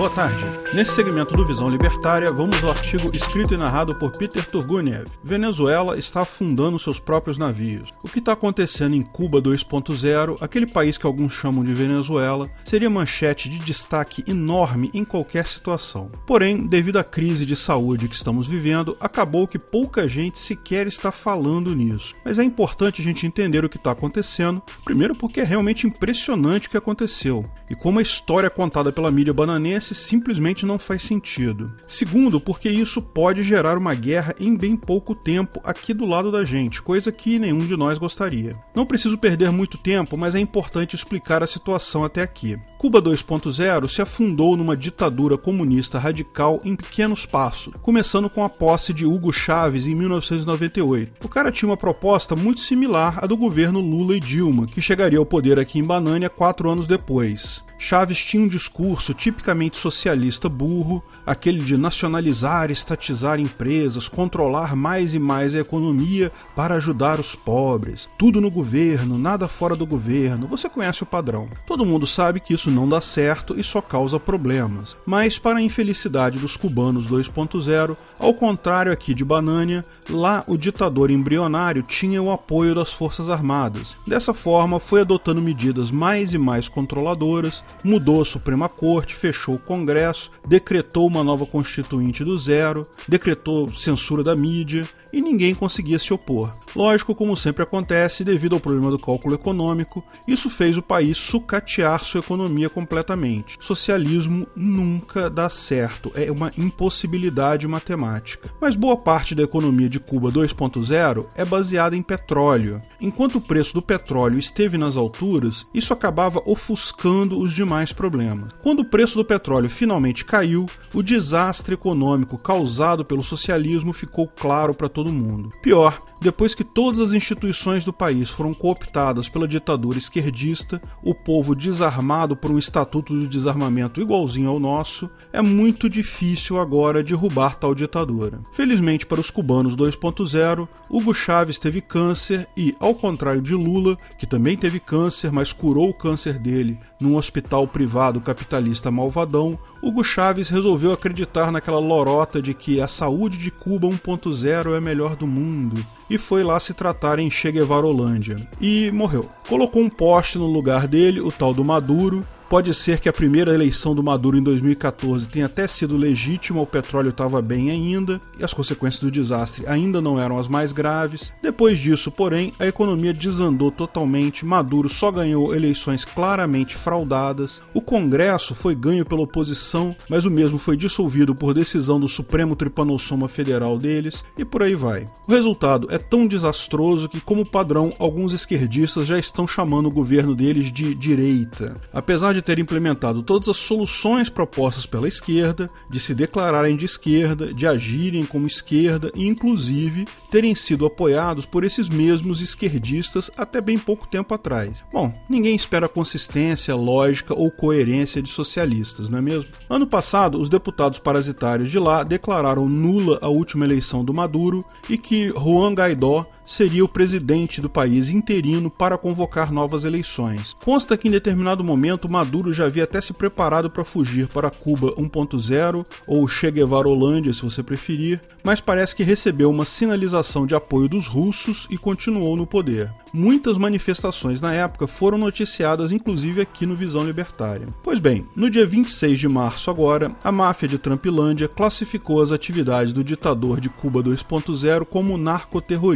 Boa tarde. Nesse segmento do Visão Libertária, vamos ao artigo escrito e narrado por Peter Turguniev. Venezuela está afundando seus próprios navios. O que está acontecendo em Cuba 2.0, aquele país que alguns chamam de Venezuela, seria manchete de destaque enorme em qualquer situação. Porém, devido à crise de saúde que estamos vivendo, acabou que pouca gente sequer está falando nisso. Mas é importante a gente entender o que está acontecendo, primeiro porque é realmente impressionante o que aconteceu e como a história contada pela mídia bananense simplesmente não faz sentido. Segundo, porque isso pode gerar uma guerra em bem pouco tempo aqui do lado da gente, coisa que nenhum de nós gostaria. Não preciso perder muito tempo, mas é importante explicar a situação até aqui. Cuba 2.0 se afundou numa ditadura comunista radical em pequenos passos, começando com a posse de Hugo Chávez em 1998. O cara tinha uma proposta muito similar à do governo Lula e Dilma, que chegaria ao poder aqui em Banânia quatro anos depois. Chaves tinha um discurso tipicamente socialista burro, aquele de nacionalizar, estatizar empresas, controlar mais e mais a economia para ajudar os pobres. Tudo no governo, nada fora do governo. Você conhece o padrão. Todo mundo sabe que isso não dá certo e só causa problemas. Mas, para a infelicidade dos cubanos 2.0, ao contrário aqui de Banânia, lá o ditador embrionário tinha o apoio das Forças Armadas. Dessa forma, foi adotando medidas mais e mais controladoras, mudou a Suprema Corte, fechou o Congresso, decretou uma nova Constituinte do zero, decretou censura da mídia, e ninguém conseguia se opor. Lógico, como sempre acontece, devido ao problema do cálculo econômico, isso fez o país sucatear sua economia completamente. Socialismo nunca dá certo, é uma impossibilidade matemática. Mas boa parte da economia de Cuba 2.0 é baseada em petróleo. Enquanto o preço do petróleo esteve nas alturas, isso acabava ofuscando os demais problemas. Quando o preço do petróleo finalmente caiu, o desastre econômico causado pelo socialismo ficou claro para todos todo mundo. Pior, depois que todas as instituições do país foram cooptadas pela ditadura esquerdista, o povo desarmado por um estatuto de desarmamento igualzinho ao nosso, é muito difícil agora derrubar tal ditadura. Felizmente para os cubanos 2.0, Hugo Chávez teve câncer e, ao contrário de Lula, que também teve câncer, mas curou o câncer dele num hospital privado capitalista malvadão, Hugo Chávez resolveu acreditar naquela lorota de que a saúde de Cuba 1.0 é melhor do mundo e foi lá se tratar em Che Guevara Holândia e morreu. Colocou um poste no lugar dele, o tal do Maduro, Pode ser que a primeira eleição do Maduro em 2014 tenha até sido legítima, o petróleo estava bem ainda e as consequências do desastre ainda não eram as mais graves. Depois disso, porém, a economia desandou totalmente, Maduro só ganhou eleições claramente fraudadas, o Congresso foi ganho pela oposição, mas o mesmo foi dissolvido por decisão do Supremo Tripanossoma Federal deles e por aí vai. O resultado é tão desastroso que, como padrão, alguns esquerdistas já estão chamando o governo deles de direita. Apesar de de ter implementado todas as soluções propostas pela esquerda, de se declararem de esquerda, de agirem como esquerda e, inclusive, terem sido apoiados por esses mesmos esquerdistas até bem pouco tempo atrás. Bom, ninguém espera consistência, lógica ou coerência de socialistas, não é mesmo? Ano passado, os deputados parasitários de lá declararam nula a última eleição do Maduro e que Juan Guaidó seria o presidente do país interino para convocar novas eleições. Consta que em determinado momento Maduro já havia até se preparado para fugir para Cuba 1.0 ou Che Guevara Holândia, se você preferir, mas parece que recebeu uma sinalização de apoio dos russos e continuou no poder. Muitas manifestações na época foram noticiadas inclusive aqui no Visão Libertária. Pois bem, no dia 26 de março agora, a máfia de Trumpilândia classificou as atividades do ditador de Cuba 2.0 como narcoterrorista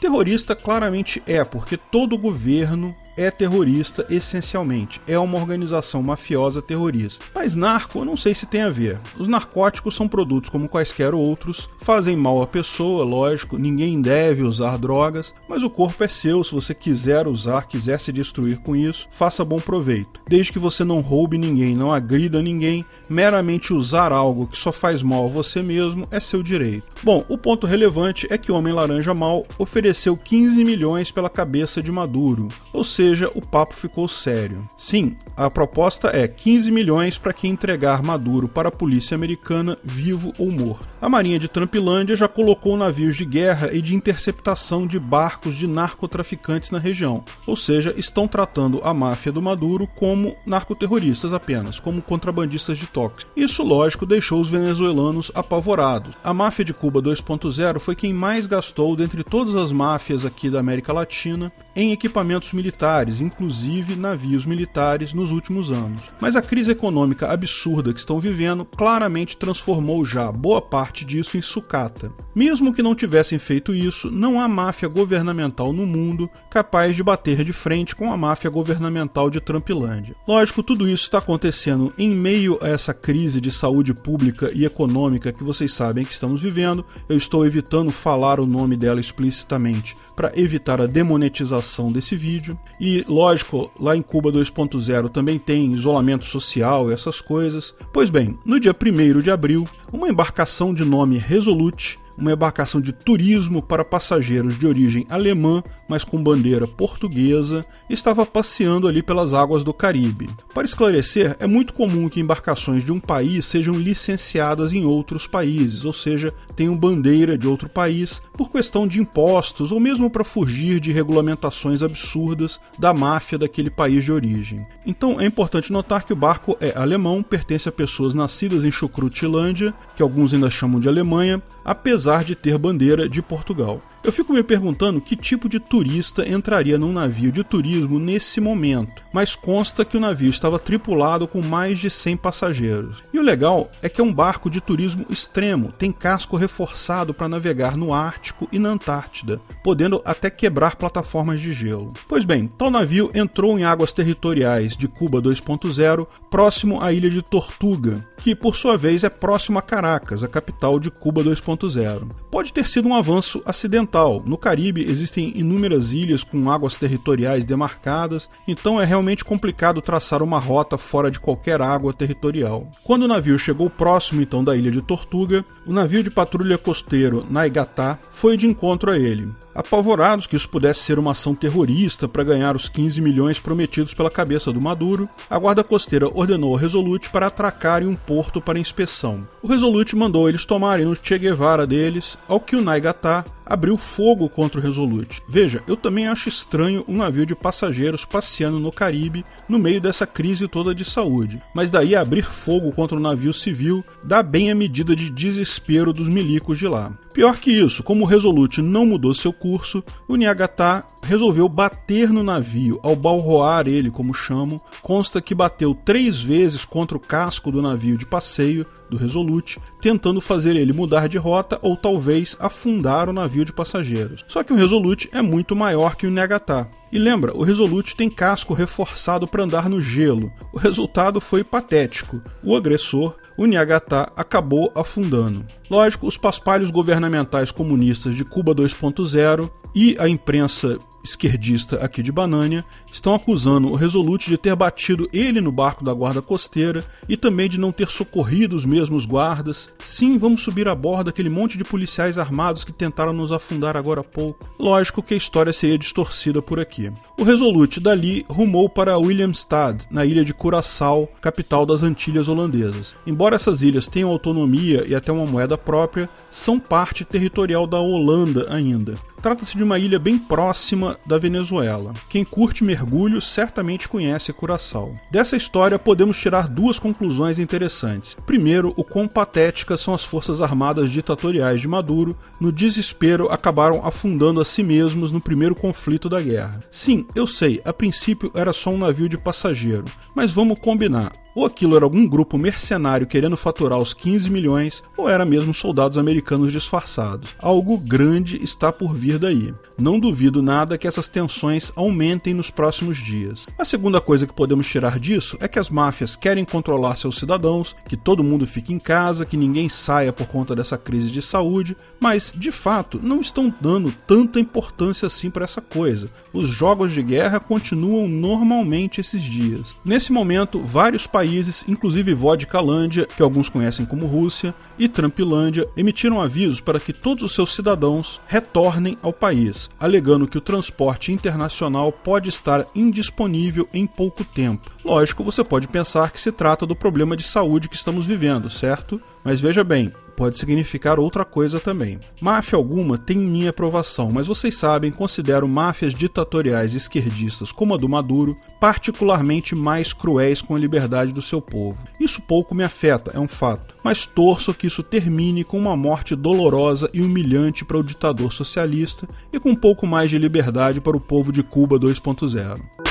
Terrorista claramente é, porque todo governo é terrorista essencialmente, é uma organização mafiosa terrorista. Mas narco, eu não sei se tem a ver. Os narcóticos são produtos como quaisquer outros, fazem mal à pessoa, lógico, ninguém deve usar drogas, mas o corpo é seu, se você quiser usar, quiser se destruir com isso, faça bom proveito. Desde que você não roube ninguém, não agrida ninguém, meramente usar algo que só faz mal a você mesmo é seu direito. Bom, o ponto relevante é que o Homem Laranja Mal ofereceu 15 milhões pela cabeça de Maduro, ou seja, seja, o papo ficou sério. Sim, a proposta é 15 milhões para quem entregar Maduro para a polícia americana vivo ou morto. A Marinha de Trumpilândia já colocou navios de guerra e de interceptação de barcos de narcotraficantes na região, ou seja, estão tratando a máfia do Maduro como narcoterroristas apenas, como contrabandistas de tóxicos. Isso, lógico, deixou os venezuelanos apavorados. A máfia de Cuba 2.0 foi quem mais gastou dentre todas as máfias aqui da América Latina em equipamentos militares, inclusive navios militares, nos últimos anos. Mas a crise econômica absurda que estão vivendo claramente transformou já boa parte disso em sucata. Mesmo que não tivessem feito isso, não há máfia governamental no mundo capaz de bater de frente com a máfia governamental de Trumpilândia. Lógico, tudo isso está acontecendo em meio a essa crise de saúde pública e econômica que vocês sabem que estamos vivendo. Eu estou evitando falar o nome dela explicitamente para evitar a demonetização desse vídeo. E, lógico, lá em Cuba 2.0 também tem isolamento social essas coisas. Pois bem, no dia 1 de abril, uma embarcação de nome Resolute uma embarcação de turismo para passageiros de origem alemã, mas com bandeira portuguesa, estava passeando ali pelas águas do Caribe. Para esclarecer, é muito comum que embarcações de um país sejam licenciadas em outros países, ou seja, tenham bandeira de outro país por questão de impostos ou mesmo para fugir de regulamentações absurdas da máfia daquele país de origem. Então é importante notar que o barco é alemão, pertence a pessoas nascidas em Chucrutilândia, que alguns ainda chamam de Alemanha, apesar de ter bandeira de Portugal. Eu fico me perguntando que tipo de turista entraria num navio de turismo nesse momento, mas consta que o navio estava tripulado com mais de 100 passageiros. E o legal é que é um barco de turismo extremo, tem casco reforçado para navegar no Ártico e na Antártida, podendo até quebrar plataformas de gelo. Pois bem, tal navio entrou em águas territoriais de Cuba 2.0, próximo à ilha de Tortuga, que por sua vez é próximo a Caracas, a capital de Cuba 2.0. Pode ter sido um avanço acidental. No Caribe existem inúmeras ilhas com águas territoriais demarcadas, então é realmente complicado traçar uma rota fora de qualquer água territorial. Quando o navio chegou próximo então da ilha de Tortuga, o navio de patrulha costeiro Naigatá foi de encontro a ele. Apavorados que isso pudesse ser uma ação terrorista para ganhar os 15 milhões prometidos pela cabeça do Maduro, a guarda costeira ordenou ao Resolute para atracar em um porto para inspeção. O Resolute mandou eles tomarem no Che Guevara deles, ao que o Naigatá abriu fogo contra o Resolute. Veja, eu também acho estranho um navio de passageiros passeando no Caribe no meio dessa crise toda de saúde, mas daí abrir fogo contra um navio civil dá bem a medida de desespero dos milicos de lá. Pior que isso, como o Resolute não mudou seu curso, o Niagatá resolveu bater no navio ao balroar ele, como chamo. Consta que bateu três vezes contra o casco do navio de passeio do Resolute, tentando fazer ele mudar de rota ou talvez afundar o navio de passageiros. Só que o Resolute é muito maior que o Niagatá. E lembra, o Resolute tem casco reforçado para andar no gelo. O resultado foi patético. O agressor o Niagatá acabou afundando. Lógico, os paspalhos governamentais comunistas de Cuba 2.0 e a imprensa esquerdista aqui de Banânia estão acusando o Resolute de ter batido ele no barco da guarda costeira e também de não ter socorrido os mesmos guardas. Sim, vamos subir a bordo aquele monte de policiais armados que tentaram nos afundar agora há pouco. Lógico que a história seria distorcida por aqui. O Resolute dali rumou para Williamstad, na ilha de Curaçao, capital das Antilhas holandesas. Embora essas ilhas tenham autonomia e até uma moeda própria, são parte territorial da Holanda ainda. Trata-se de uma ilha bem próxima da Venezuela. Quem curte mergulho certamente conhece Curaçao. Dessa história podemos tirar duas conclusões interessantes. Primeiro, o quão patéticas são as forças armadas ditatoriais de Maduro, no desespero acabaram afundando a si mesmos no primeiro conflito da guerra. Sim, eu sei, a princípio era só um navio de passageiro, mas vamos combinar. Ou aquilo era algum grupo mercenário querendo faturar os 15 milhões, ou era mesmo soldados americanos disfarçados. Algo grande está por vir daí. Não duvido nada que essas tensões aumentem nos próximos dias. A segunda coisa que podemos tirar disso é que as máfias querem controlar seus cidadãos, que todo mundo fique em casa, que ninguém saia por conta dessa crise de saúde, mas de fato não estão dando tanta importância assim para essa coisa. Os jogos de guerra continuam normalmente esses dias. Nesse momento, vários países países, inclusive Vodkalândia, que alguns conhecem como Rússia, e Trumpilândia, emitiram avisos para que todos os seus cidadãos retornem ao país, alegando que o transporte internacional pode estar indisponível em pouco tempo. Lógico, você pode pensar que se trata do problema de saúde que estamos vivendo, certo? Mas veja bem, pode significar outra coisa também. Máfia alguma tem minha aprovação, mas vocês sabem, considero máfias ditatoriais esquerdistas como a do Maduro particularmente mais cruéis com a liberdade do seu povo. Isso pouco me afeta, é um fato, mas torço que isso termine com uma morte dolorosa e humilhante para o ditador socialista e com um pouco mais de liberdade para o povo de Cuba 2.0.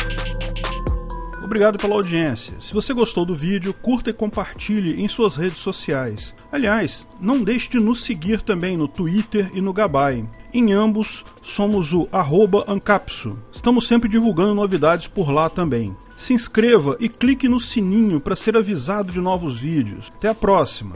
Obrigado pela audiência. Se você gostou do vídeo, curta e compartilhe em suas redes sociais. Aliás, não deixe de nos seguir também no Twitter e no Gabay. Em ambos, somos o Ancapso. Estamos sempre divulgando novidades por lá também. Se inscreva e clique no sininho para ser avisado de novos vídeos. Até a próxima!